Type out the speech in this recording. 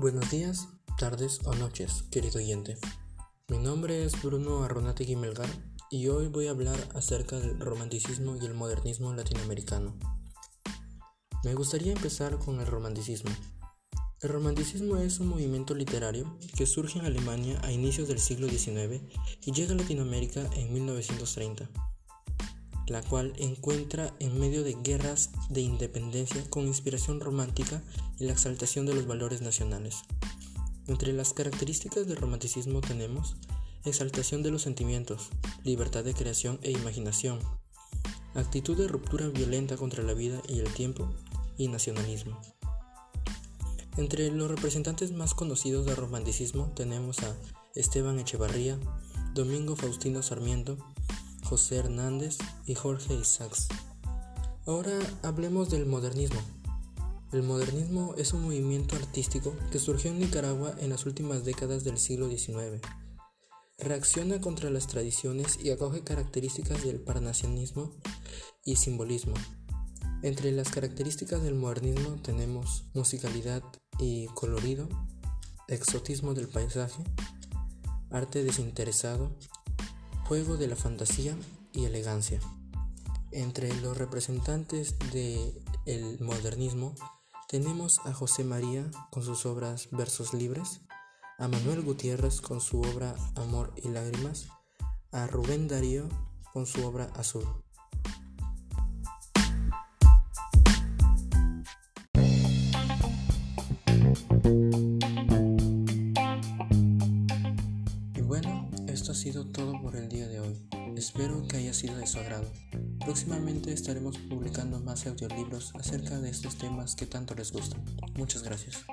Buenos días, tardes o noches, querido oyente. Mi nombre es Bruno Arronate Melgar y hoy voy a hablar acerca del romanticismo y el modernismo latinoamericano. Me gustaría empezar con el romanticismo. El romanticismo es un movimiento literario que surge en Alemania a inicios del siglo XIX y llega a Latinoamérica en 1930 la cual encuentra en medio de guerras de independencia con inspiración romántica y la exaltación de los valores nacionales. Entre las características del romanticismo tenemos exaltación de los sentimientos, libertad de creación e imaginación, actitud de ruptura violenta contra la vida y el tiempo y nacionalismo. Entre los representantes más conocidos del romanticismo tenemos a Esteban Echevarría, Domingo Faustino Sarmiento, José Hernández y Jorge Isaacs. Ahora hablemos del modernismo. El modernismo es un movimiento artístico que surgió en Nicaragua en las últimas décadas del siglo XIX. Reacciona contra las tradiciones y acoge características del parnasianismo y simbolismo. Entre las características del modernismo tenemos musicalidad y colorido, exotismo del paisaje, arte desinteresado, juego de la fantasía y elegancia. Entre los representantes del modernismo tenemos a José María con sus obras Versos Libres, a Manuel Gutiérrez con su obra Amor y Lágrimas, a Rubén Darío con su obra Azul. Esto ha sido todo por el día de hoy. Espero que haya sido de su agrado. Próximamente estaremos publicando más audiolibros acerca de estos temas que tanto les gustan. Muchas gracias.